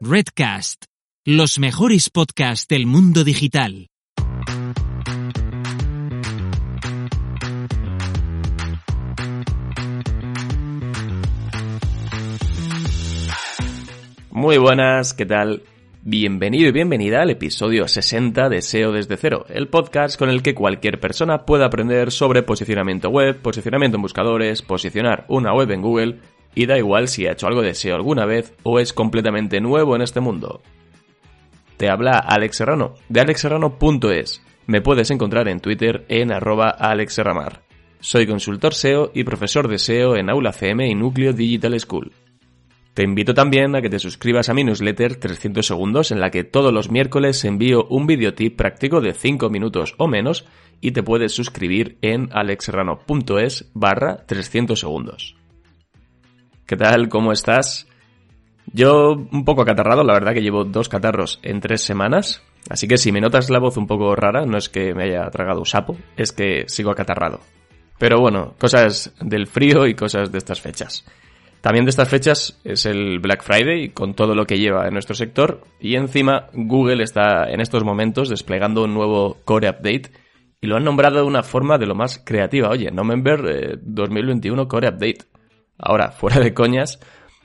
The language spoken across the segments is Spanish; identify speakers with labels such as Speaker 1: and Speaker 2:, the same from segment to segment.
Speaker 1: Redcast, los mejores podcasts del mundo digital.
Speaker 2: Muy buenas, ¿qué tal? Bienvenido y bienvenida al episodio 60 de SEO desde cero, el podcast con el que cualquier persona puede aprender sobre posicionamiento web, posicionamiento en buscadores, posicionar una web en Google y da igual si ha hecho algo de SEO alguna vez o es completamente nuevo en este mundo. Te habla Alex Serrano, de alexserrano.es. Me puedes encontrar en Twitter en arroba. Soy consultor SEO y profesor de SEO en Aula CM y Núcleo Digital School. Te invito también a que te suscribas a mi newsletter 300 segundos en la que todos los miércoles envío un videotip práctico de 5 minutos o menos y te puedes suscribir en alexserrano.es barra 300 segundos. ¿Qué tal? ¿Cómo estás? Yo un poco acatarrado, la verdad que llevo dos catarros en tres semanas, así que si me notas la voz un poco rara, no es que me haya tragado un sapo, es que sigo acatarrado. Pero bueno, cosas del frío y cosas de estas fechas. También de estas fechas es el Black Friday con todo lo que lleva en nuestro sector y encima Google está en estos momentos desplegando un nuevo Core Update y lo han nombrado de una forma de lo más creativa. Oye, November 2021 Core Update. Ahora, fuera de coñas,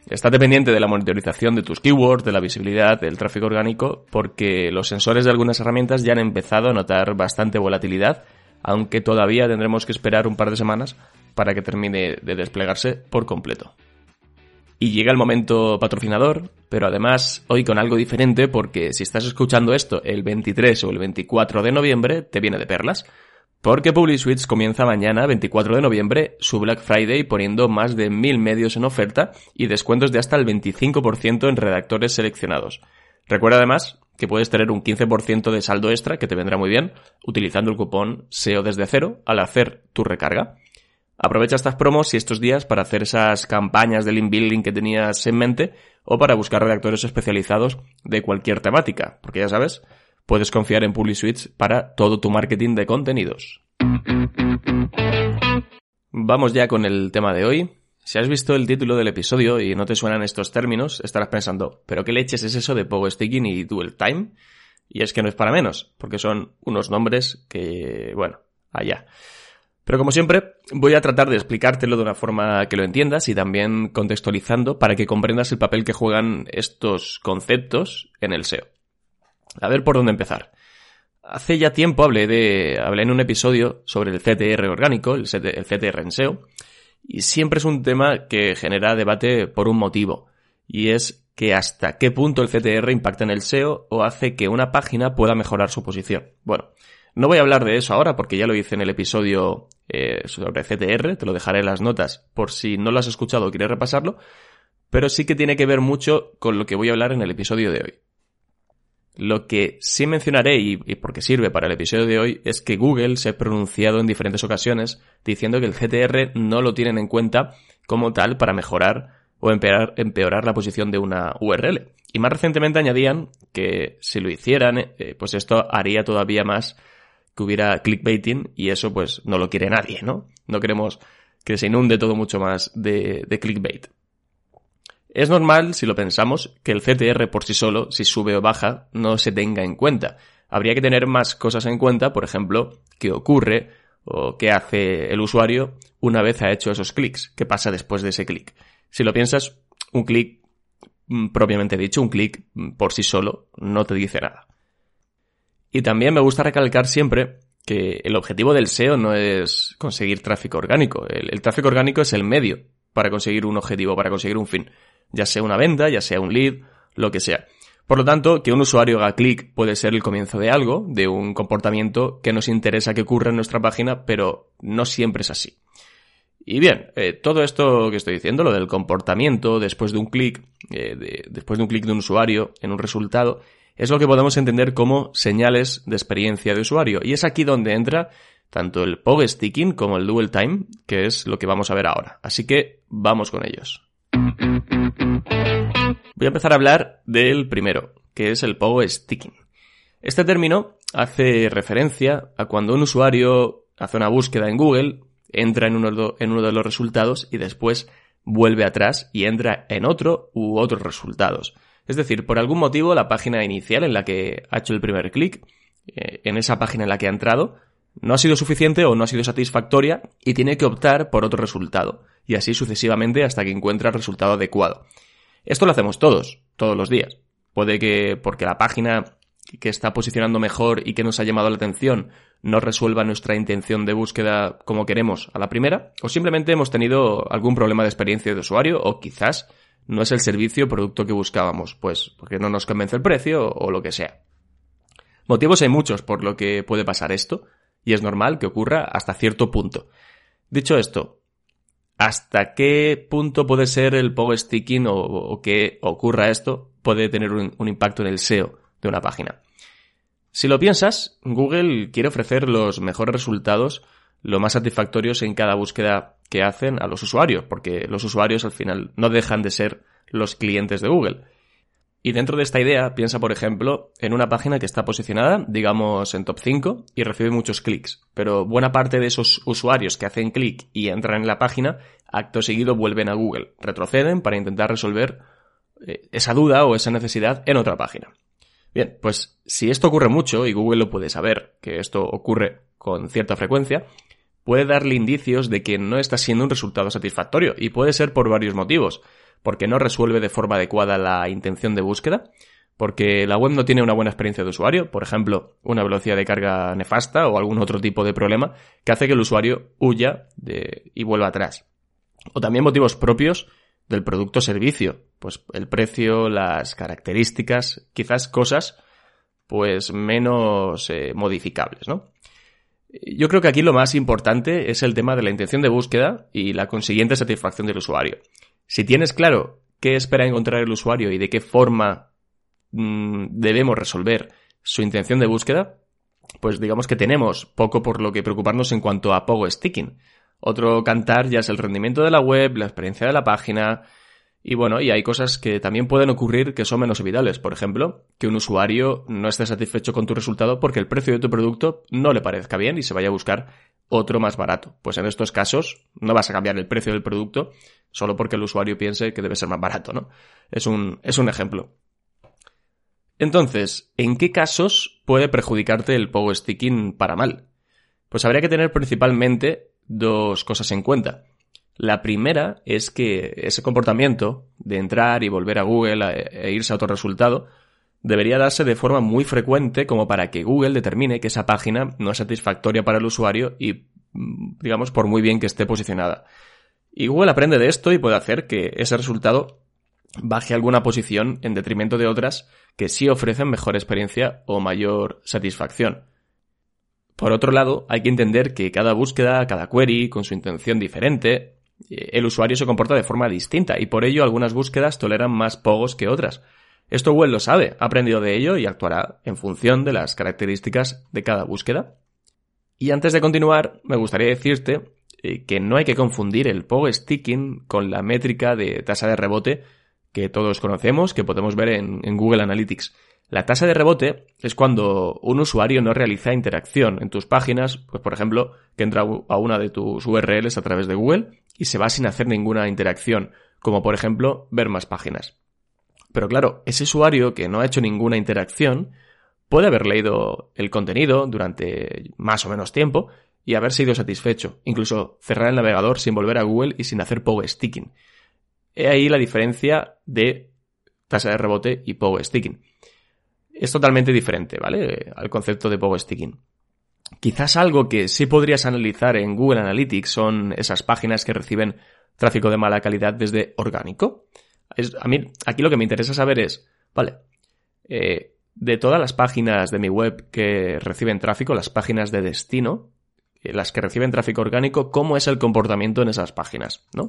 Speaker 2: está dependiente de la monitorización de tus keywords, de la visibilidad, del tráfico orgánico, porque los sensores de algunas herramientas ya han empezado a notar bastante volatilidad, aunque todavía tendremos que esperar un par de semanas para que termine de desplegarse por completo. Y llega el momento patrocinador, pero además hoy con algo diferente porque si estás escuchando esto el 23 o el 24 de noviembre, te viene de perlas. Porque PubliSuites comienza mañana, 24 de noviembre, su Black Friday poniendo más de mil medios en oferta y descuentos de hasta el 25% en redactores seleccionados. Recuerda además que puedes tener un 15% de saldo extra que te vendrá muy bien utilizando el cupón SEO desde cero al hacer tu recarga. Aprovecha estas promos y estos días para hacer esas campañas de link building que tenías en mente o para buscar redactores especializados de cualquier temática, porque ya sabes, puedes confiar en PubliSuites para todo tu marketing de contenidos. Vamos ya con el tema de hoy. Si has visto el título del episodio y no te suenan estos términos, estarás pensando, ¿pero qué leches es eso de Pogo Sticking y Dual Time? Y es que no es para menos, porque son unos nombres que, bueno, allá. Pero como siempre, voy a tratar de explicártelo de una forma que lo entiendas y también contextualizando para que comprendas el papel que juegan estos conceptos en el SEO. A ver por dónde empezar. Hace ya tiempo hablé de, hablé en un episodio sobre el CTR orgánico, el, CTR en SEO, y siempre es un tema que genera debate por un motivo, y es que hasta qué punto el CTR impacta en el SEO o hace que una página pueda mejorar su posición. Bueno, no voy a hablar de eso ahora porque ya lo hice en el episodio eh, sobre CTR, te lo dejaré en las notas por si no lo has escuchado o quieres repasarlo, pero sí que tiene que ver mucho con lo que voy a hablar en el episodio de hoy. Lo que sí mencionaré, y, porque sirve para el episodio de hoy, es que Google se ha pronunciado en diferentes ocasiones diciendo que el CTR no lo tienen en cuenta como tal para mejorar o empeorar, empeorar la posición de una URL. Y más recientemente añadían que si lo hicieran, eh, pues esto haría todavía más que hubiera clickbaiting y eso pues no lo quiere nadie, ¿no? No queremos que se inunde todo mucho más de clickbait. Es normal, si lo pensamos, que el CTR por sí solo, si sube o baja, no se tenga en cuenta. Habría que tener más cosas en cuenta, por ejemplo, qué ocurre o qué hace el usuario una vez ha hecho esos clics, qué pasa después de ese clic. Si lo piensas, un clic mm, propiamente dicho, un clic mm, por sí solo no te dice nada. Y también me gusta recalcar siempre que el objetivo del SEO no es conseguir tráfico orgánico. El, el, tráfico orgánico es el medio para conseguir un objetivo, para conseguir un fin ya sea una venta, ya sea un lead, lo que sea. Por lo tanto, que un usuario haga clic puede ser el comienzo de algo, de un comportamiento que nos interesa que ocurra en nuestra página, pero no siempre es así. Y bien, eh, todo esto que estoy diciendo, lo del comportamiento después de un clic, eh, después de un clic de un usuario en un resultado, es lo que podemos entender como señales de experiencia de usuario. Y es aquí donde entra tanto el POG Sticking como el Dual Time, que es lo que vamos a ver ahora. Así que vamos con ellos. Voy a empezar a hablar del primero, que es el POG Sticking. Este término hace referencia a cuando un usuario hace una búsqueda en Google, entra en uno, en uno de los resultados y después vuelve atrás y entra en otro u otros resultados. Es decir, por algún motivo la página inicial en la que ha hecho el primer clic, eh, en esa página en la que ha entrado, no ha sido suficiente o no ha sido satisfactoria y tiene que optar por otro resultado, y así sucesivamente hasta que encuentra el resultado adecuado. Esto lo hacemos todos, todos los días. Puede que porque la página que está posicionando mejor y que nos ha llamado la atención no resuelva nuestra intención de búsqueda como queremos a la primera, o simplemente hemos tenido algún problema de experiencia de usuario, o quizás no es el servicio o producto que buscábamos, pues porque no nos convence el precio o lo que sea. Motivos hay muchos por lo que puede pasar esto, y es normal que ocurra hasta cierto punto. Dicho esto, ¿hasta qué punto puede ser el POG sticking o, que ocurra esto puede tener un impacto en el SEO de una página? Si lo piensas, Google quiere ofrecer los mejores resultados, lo más satisfactorios en cada búsqueda que hacen a los usuarios, porque los usuarios al final no dejan de ser los clientes de Google. Y dentro de esta idea, piensa por ejemplo en una página que está posicionada, digamos, en top 5 y recibe muchos clics, pero buena parte de esos usuarios que hacen clic y entran en la página, acto seguido vuelven a Google, retroceden para intentar resolver eh, esa duda o esa necesidad en otra página. Bien, pues si esto ocurre mucho, y Google lo puede saber, que esto ocurre con cierta frecuencia, puede darle indicios de que no está siendo un resultado satisfactorio, y puede ser por varios motivos, porque no resuelve de forma adecuada la intención de búsqueda, porque la web no tiene una buena experiencia de usuario, por ejemplo, una velocidad de carga nefasta o algún otro tipo de problema que hace que el usuario huya y vuelva atrás. O también motivos propios del producto o servicio. Pues el precio, las características, quizás cosas pues menos eh, modificables, ¿no? Yo creo que aquí lo más importante es el tema de la intención de búsqueda y la consiguiente satisfacción del usuario. Si tienes claro qué espera encontrar el usuario y de qué forma mm, debemos resolver su intención de búsqueda, pues digamos que tenemos poco por lo que preocuparnos en cuanto a Pogo Sticking. Otro cantar ya es el rendimiento de la web, la experiencia de la página. Y bueno, y hay cosas que también pueden ocurrir que son menos evitables. Por ejemplo, que un usuario no esté satisfecho con tu resultado porque el precio de tu producto no le parezca bien y se vaya a buscar otro más barato. Pues en estos casos no vas a cambiar el precio del producto solo porque el usuario piense que debe ser más barato, ¿no? Es un, es un ejemplo. Entonces, ¿en qué casos puede perjudicarte el pogo sticking para mal? Pues habría que tener principalmente dos cosas en cuenta. La primera es que ese comportamiento de entrar y volver a Google e irse a otro resultado debería darse de forma muy frecuente como para que Google determine que esa página no es satisfactoria para el usuario y, digamos, por muy bien que esté posicionada. Y Google aprende de esto y puede hacer que ese resultado baje alguna posición en detrimento de otras que sí ofrecen mejor experiencia o mayor satisfacción. Por otro lado, hay que entender que cada búsqueda, cada query, con su intención diferente, el usuario se comporta de forma distinta y por ello algunas búsquedas toleran más pogos que otras. Esto Google lo sabe, ha aprendido de ello y actuará en función de las características de cada búsqueda. Y antes de continuar, me gustaría decirte eh, que no hay que confundir el POG sticking con la métrica de tasa de rebote que todos conocemos, que podemos ver en Google Analytics. La tasa de rebote es cuando un usuario no realiza interacción en tus páginas, pues por ejemplo, que entra a una de tus URLs a través de Google y se va sin hacer ninguna interacción, como por ejemplo ver más páginas. Pero claro, ese usuario que no ha hecho ninguna interacción puede haber leído el contenido durante más o menos tiempo y haber sido satisfecho, incluso cerrar el navegador sin volver a Google y sin hacer POG sticking. He ahí la diferencia de tasa de rebote y POG sticking es totalmente diferente, ¿vale? Al concepto de Pogo Sticking. Quizás algo que sí podrías analizar en Google Analytics son esas páginas que reciben tráfico de mala calidad desde orgánico. a mí, aquí lo que me interesa saber es, vale, eh, de todas las páginas de mi web que reciben tráfico, las páginas de destino, las que reciben tráfico orgánico, cómo es el comportamiento en esas páginas, ¿no?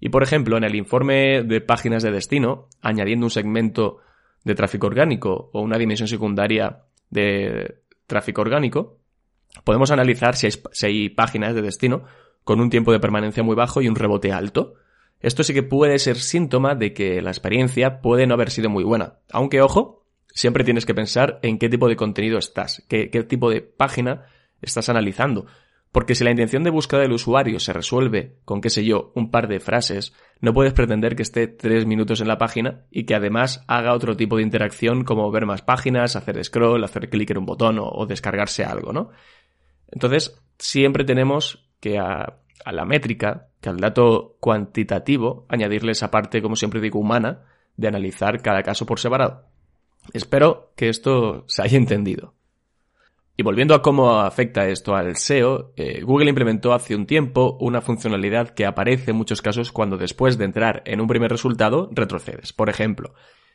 Speaker 2: Y por ejemplo, en el informe de páginas de destino, añadiendo un segmento de tráfico orgánico o una dimensión secundaria de tráfico orgánico, podemos analizar si hay, páginas de destino con un tiempo de permanencia muy bajo y un rebote alto. Esto sí que puede ser síntoma de que la experiencia puede no haber sido muy buena. Aunque, ojo, siempre tienes que pensar en qué tipo de contenido estás, qué, qué tipo de página estás analizando. Porque si la intención de búsqueda del usuario se resuelve con, qué sé yo, un par de frases, no puedes pretender que esté tres minutos en la página y que además haga otro tipo de interacción como ver más páginas, hacer scroll, hacer clic en un botón o, descargarse algo, ¿no? Entonces, siempre tenemos que a, a la métrica, que al dato cuantitativo, añadirle esa parte, como siempre digo, humana, de analizar cada caso por separado. Espero que esto se haya entendido. Y volviendo a cómo afecta esto al SEO, eh, Google implementó hace un tiempo una funcionalidad que aparece en muchos casos cuando después de entrar en un primer resultado retrocedes. Por ejemplo,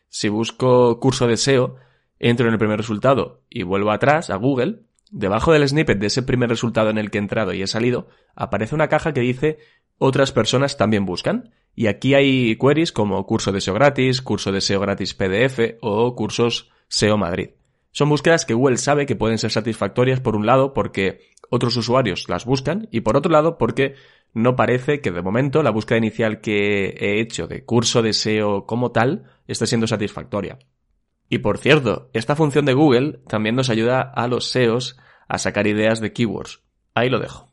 Speaker 2: si busco curso de SEO, entro en el primer resultado y vuelvo atrás a Google, debajo del snippet de ese primer resultado en el que he entrado y he salido, aparece una caja que dice otras personas también buscan. Y aquí hay queries como curso de SEO gratis, curso de SEO gratis PDF o cursos SEO Madrid. Son búsquedas que Google sabe que pueden ser satisfactorias por un lado porque otros usuarios las buscan y por otro lado porque no parece que de momento la búsqueda inicial que he hecho de curso de SEO como tal esté siendo satisfactoria. Y por cierto, esta función de Google también nos ayuda a los SEOs a sacar ideas de keywords. Ahí lo dejo.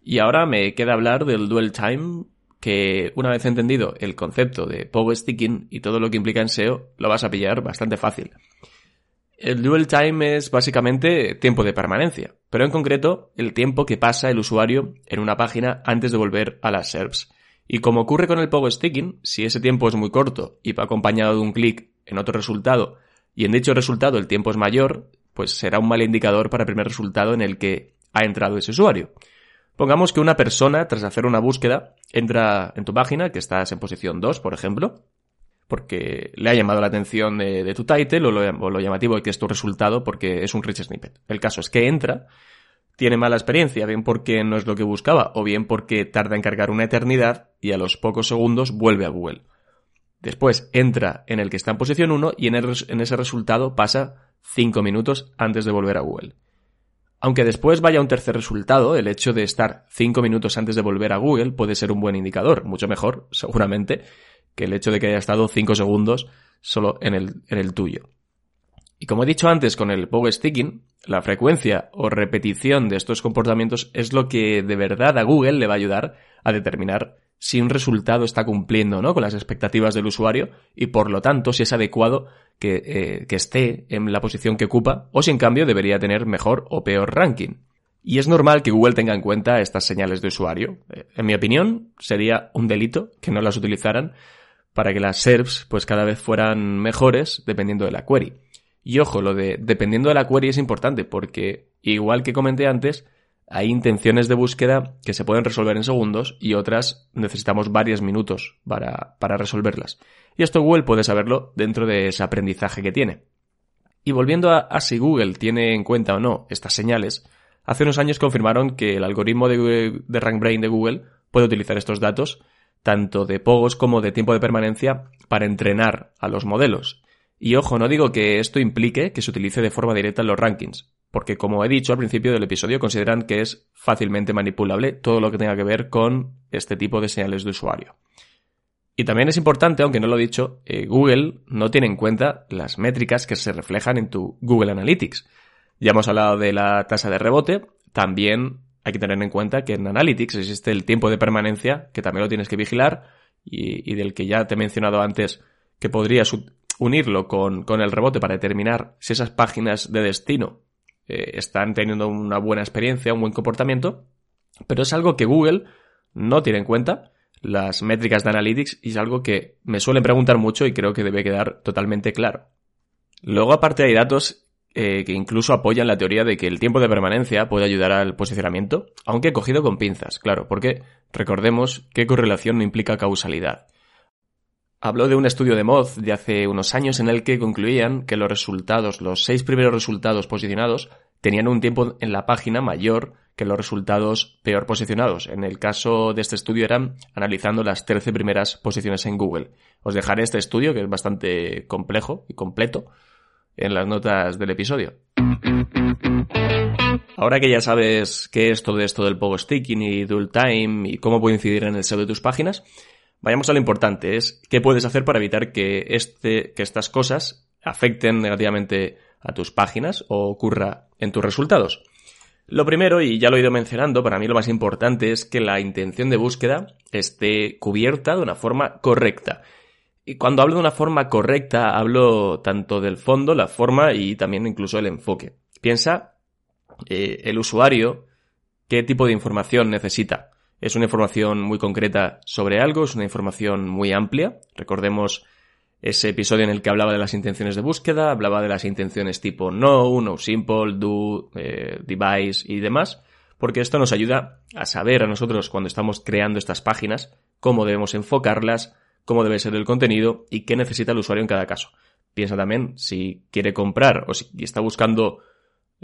Speaker 2: Y ahora me queda hablar del dual time que una vez entendido el concepto de Pogo Sticking y todo lo que implica en SEO, lo vas a pillar bastante fácil. El dual time es básicamente tiempo de permanencia, pero en concreto el tiempo que pasa el usuario en una página antes de volver a las SERPs. Y como ocurre con el Pogo Sticking, si ese tiempo es muy corto y va acompañado de un clic en otro resultado y en dicho resultado el tiempo es mayor, pues será un mal indicador para el primer resultado en el que ha entrado ese usuario. Pongamos que una persona, tras hacer una búsqueda, entra en tu página, que estás en posición 2, por ejemplo, porque le ha llamado la atención de, tu title o lo, llamativo de que es tu resultado porque es un rich snippet. El caso es que entra, tiene mala experiencia, bien porque no es lo que buscaba o bien porque tarda en cargar una eternidad y a los pocos segundos vuelve a Google. Después entra en el que está en posición 1 y en, en ese resultado pasa 5 minutos antes de volver a Google. Aunque después vaya un tercer resultado, el hecho de estar 5 minutos antes de volver a Google puede ser un buen indicador, mucho mejor, seguramente, que el hecho de que haya estado 5 segundos solo en el, en el tuyo. Y como he dicho antes con el power sticking, la frecuencia o repetición de estos comportamientos es lo que de verdad a Google le va a ayudar a determinar si un resultado está cumpliendo ¿no? con las expectativas del usuario y por lo tanto si es adecuado que, eh, que esté en la posición que ocupa o si en cambio debería tener mejor o peor ranking. Y es normal que Google tenga en cuenta estas señales de usuario. Eh, en mi opinión, sería un delito que no las utilizaran para que las SERPs pues cada vez fueran mejores dependiendo de la query. Y ojo, lo de dependiendo de la query es importante porque, igual que comenté antes, hay intenciones de búsqueda que se pueden resolver en segundos y otras necesitamos varios minutos para, resolverlas. Y esto Google puede saberlo dentro de ese aprendizaje que tiene. Y volviendo a, si Google tiene en cuenta o no estas señales, hace unos años confirmaron que el algoritmo de, de RankBrain de Google puede utilizar estos datos, tanto de pogos como de tiempo de permanencia, para entrenar a los modelos. Y ojo, no digo que esto implique que se utilice de forma directa en los rankings, porque como he dicho al principio del episodio, consideran que es fácilmente manipulable todo lo que tenga que ver con este tipo de señales de usuario. Y también es importante, aunque no lo he dicho, eh, Google no tiene en cuenta las métricas que se reflejan en tu Google Analytics. Ya hemos hablado de la tasa de rebote, también hay que tener en cuenta que en Analytics existe el tiempo de permanencia, que también lo tienes que vigilar, y, del que ya te he mencionado antes que podrías unirlo con, con el rebote para determinar si esas páginas de destino eh, están teniendo una buena experiencia, un buen comportamiento, pero es algo que Google no tiene en cuenta, las métricas de Analytics, y es algo que me suelen preguntar mucho y creo que debe quedar totalmente claro. Luego, aparte, hay datos eh, que incluso apoyan la teoría de que el tiempo de permanencia puede ayudar al posicionamiento, aunque cogido con pinzas, claro, porque recordemos que correlación no implica causalidad. Habló de un estudio de Moz de hace unos años en el que concluían que los resultados, los seis primeros resultados posicionados, tenían un tiempo en la página mayor que los resultados peor posicionados. En el caso de este estudio eran analizando las 13 primeras posiciones en Google. Os dejaré este estudio, que es bastante complejo y completo, en las notas del episodio. Ahora que ya sabes qué es todo esto del pogo sticking y dual time y cómo puede incidir en el SEO de tus páginas, vayamos a lo importante, es qué puedes hacer para evitar que, este, que estas cosas afecten negativamente a tus páginas o ocurra en tus resultados. Lo primero, y ya lo he ido mencionando, para mí lo más importante es que la intención de búsqueda esté cubierta de una forma correcta. Y cuando hablo de una forma correcta, hablo tanto del fondo, la forma y también incluso el enfoque. Piensa eh, el usuario qué tipo de información necesita. ¿Es una información muy concreta sobre algo? ¿Es una información muy amplia? Recordemos ese episodio en el que hablaba de las intenciones de búsqueda, hablaba de las intenciones tipo no, no simple, do, eh, device y demás, porque esto nos ayuda a saber a nosotros cuando estamos creando estas páginas cómo debemos enfocarlas, cómo debe ser el contenido y qué necesita el usuario en cada caso. Piensa también si quiere comprar o si está buscando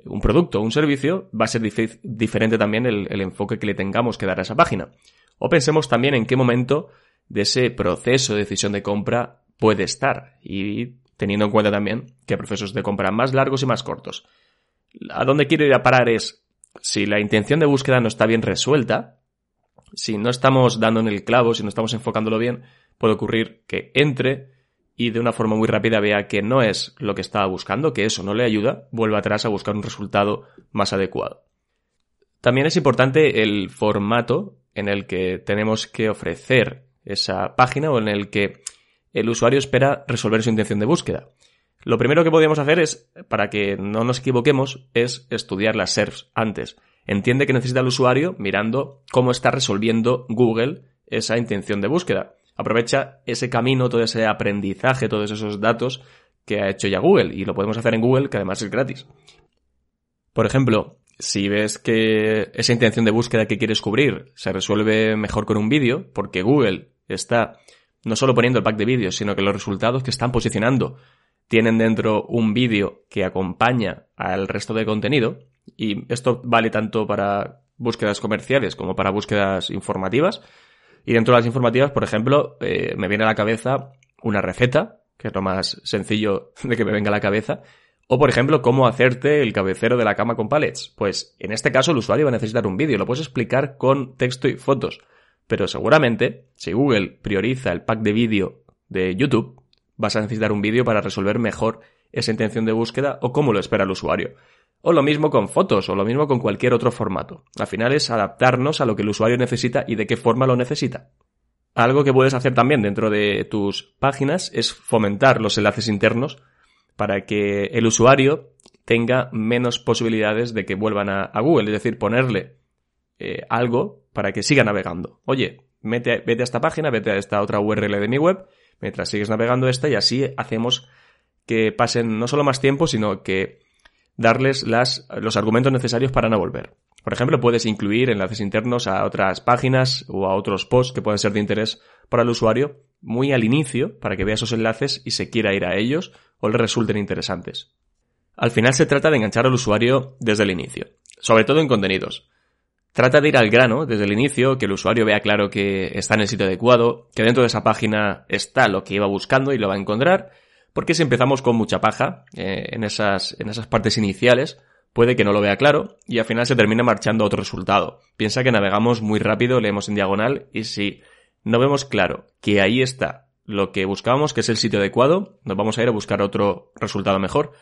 Speaker 2: un producto o un servicio, va a ser diferente también el, el enfoque que le tengamos que dar a esa página. O pensemos también en qué momento de ese proceso de decisión de compra puede estar y teniendo en cuenta también que hay procesos de compra más largos y más cortos. A dónde quiero ir a parar es si la intención de búsqueda no está bien resuelta, si no estamos dando en el clavo, si no estamos enfocándolo bien, puede ocurrir que entre y de una forma muy rápida vea que no es lo que estaba buscando, que eso no le ayuda, vuelva atrás a buscar un resultado más adecuado. También es importante el formato en el que tenemos que ofrecer esa página o en el que el usuario espera resolver su intención de búsqueda. Lo primero que podríamos hacer es, para que no nos equivoquemos, es estudiar las SERPs antes. Entiende que necesita el usuario mirando cómo está resolviendo Google esa intención de búsqueda. Aprovecha ese camino, todo ese aprendizaje, todos esos datos que ha hecho ya Google y lo podemos hacer en Google, que además es gratis. Por ejemplo, si ves que esa intención de búsqueda que quieres cubrir se resuelve mejor con un vídeo, porque Google está no solo poniendo el pack de vídeos, sino que los resultados que están posicionando tienen dentro un vídeo que acompaña al resto de contenido, y esto vale tanto para búsquedas comerciales como para búsquedas informativas. Y dentro de las informativas, por ejemplo, eh, me viene a la cabeza una receta, que es lo más sencillo de que me venga a la cabeza, o por ejemplo, cómo hacerte el cabecero de la cama con palets. Pues en este caso el usuario va a necesitar un vídeo, lo puedes explicar con texto y fotos. Pero seguramente, si Google prioriza el pack de vídeo de YouTube, vas a necesitar un vídeo para resolver mejor esa intención de búsqueda o cómo lo espera el usuario. O lo mismo con fotos, o lo mismo con cualquier otro formato. Al final es adaptarnos a lo que el usuario necesita y de qué forma lo necesita. Algo que puedes hacer también dentro de tus páginas es fomentar los enlaces internos para que el usuario tenga menos posibilidades de que vuelvan a, Google, es decir, ponerle eh, algo para que siga navegando. Oye, vete a esta página, vete a esta otra URL de mi web, mientras sigues navegando esta y así hacemos que pasen no solo más tiempo, sino que darles las, los argumentos necesarios para no volver. Por ejemplo, puedes incluir enlaces internos a otras páginas o a otros posts que pueden ser de interés para el usuario muy al inicio para que vea esos enlaces y se quiera ir a ellos o le resulten interesantes. Al final se trata de enganchar al usuario desde el inicio, sobre todo en contenidos. Trata de ir al grano desde el inicio, que el usuario vea claro que está en el sitio adecuado, que dentro de esa página está lo que iba buscando y lo va a encontrar, porque si empezamos con mucha paja eh, en, esas, en esas partes iniciales, puede que no lo vea claro y al final se termine marchando a otro resultado. Piensa que navegamos muy rápido, leemos en diagonal y si no vemos claro que ahí está lo que buscábamos, que es el sitio adecuado, nos vamos a ir a buscar otro resultado mejor.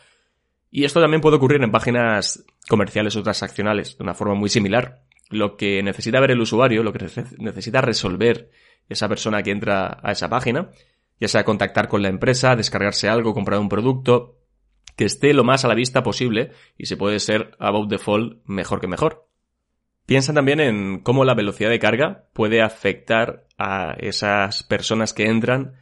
Speaker 2: Y esto también puede ocurrir en páginas comerciales o transaccionales de una forma muy similar lo que necesita ver el usuario, lo que necesita resolver esa persona que entra a esa página, ya sea contactar con la empresa, descargarse algo, comprar un producto, que esté lo más a la vista posible y si puede ser above default mejor que mejor. Piensa también en cómo la velocidad de carga puede afectar a esas personas que entran.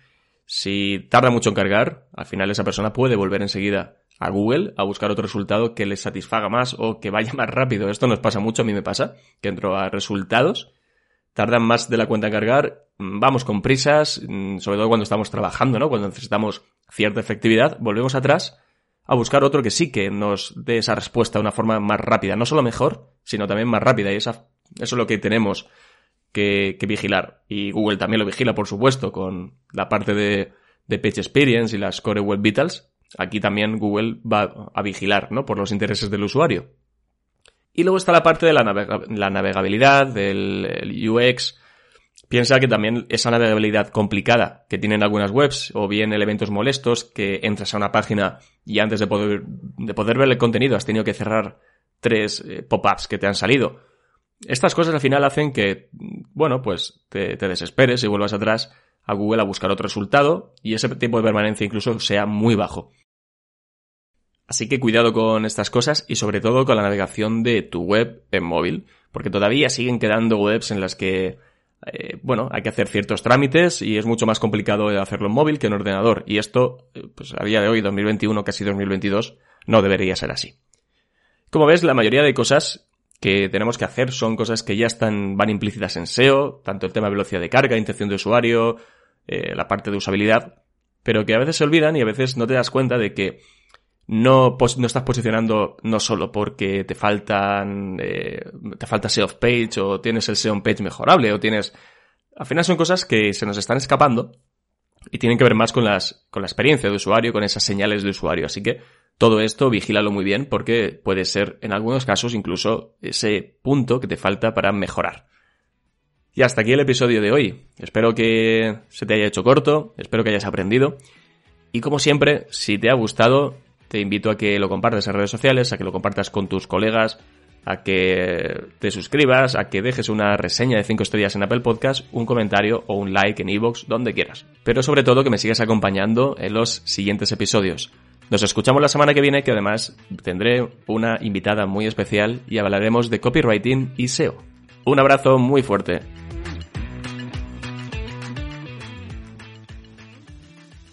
Speaker 2: Si tarda mucho en cargar, al final esa persona puede volver enseguida a Google a buscar otro resultado que les satisfaga más o que vaya más rápido. Esto nos pasa mucho, a mí me pasa, que entro a resultados, tardan más de la cuenta en cargar, mm, vamos con prisas, mm, sobre todo cuando estamos trabajando, ¿no? Cuando necesitamos cierta efectividad, volvemos atrás, a buscar otro que sí que nos dé esa respuesta de una forma más rápida. No solo mejor, sino también más rápida. Y esa, eso es lo que tenemos que, vigilar. Y Google también lo vigila, por supuesto, con la parte de, de Page Experience y las Core Web Vitals. Aquí también Google va a vigilar, ¿no? Por los intereses del usuario. Y luego está la parte de la, la navegabilidad, del UX, Piensa que también esa navegabilidad complicada que tienen algunas webs o bien elementos molestos que entras a una página y antes de poder, de poder ver el contenido has tenido que cerrar tres eh, pop-ups que te han salido. Estas cosas al final hacen que, bueno, pues te, te desesperes y vuelvas atrás a Google a buscar otro resultado y ese tiempo de permanencia incluso sea muy bajo. Así que cuidado con estas cosas y sobre todo con la navegación de tu web en móvil, porque todavía siguen quedando webs en las que eh, bueno, hay que hacer ciertos trámites y es mucho más complicado hacerlo en móvil que en ordenador. Y esto, eh, pues a día de hoy, 2021, casi 2022, no debería ser así. Como ves, la mayoría de cosas que tenemos que hacer son cosas que ya están, van implícitas en SEO, tanto el tema de velocidad de carga, intención de usuario, eh, la parte de usabilidad, pero que a veces se olvidan y a veces no te das cuenta de que no, no estás posicionando no solo porque te faltan, eh, te falta SEO page o tienes el SEO page mejorable o tienes, al final son cosas que se nos están escapando y tienen que ver más con las, con la experiencia de usuario, con esas señales de usuario. Así que todo esto vigílalo muy bien porque puede ser en algunos casos incluso ese punto que te falta para mejorar. Y hasta aquí el episodio de hoy. Espero que se te haya hecho corto, espero que hayas aprendido. Y como siempre, si te ha gustado, te invito a que lo compartas en redes sociales, a que lo compartas con tus colegas, a que te suscribas, a que dejes una reseña de 5 estrellas en Apple Podcast, un comentario o un like en iVoox, donde quieras. Pero sobre todo que me sigas acompañando en los siguientes episodios. Nos escuchamos la semana que viene, que además tendré una invitada muy especial y hablaremos de copywriting y SEO. Un abrazo muy fuerte.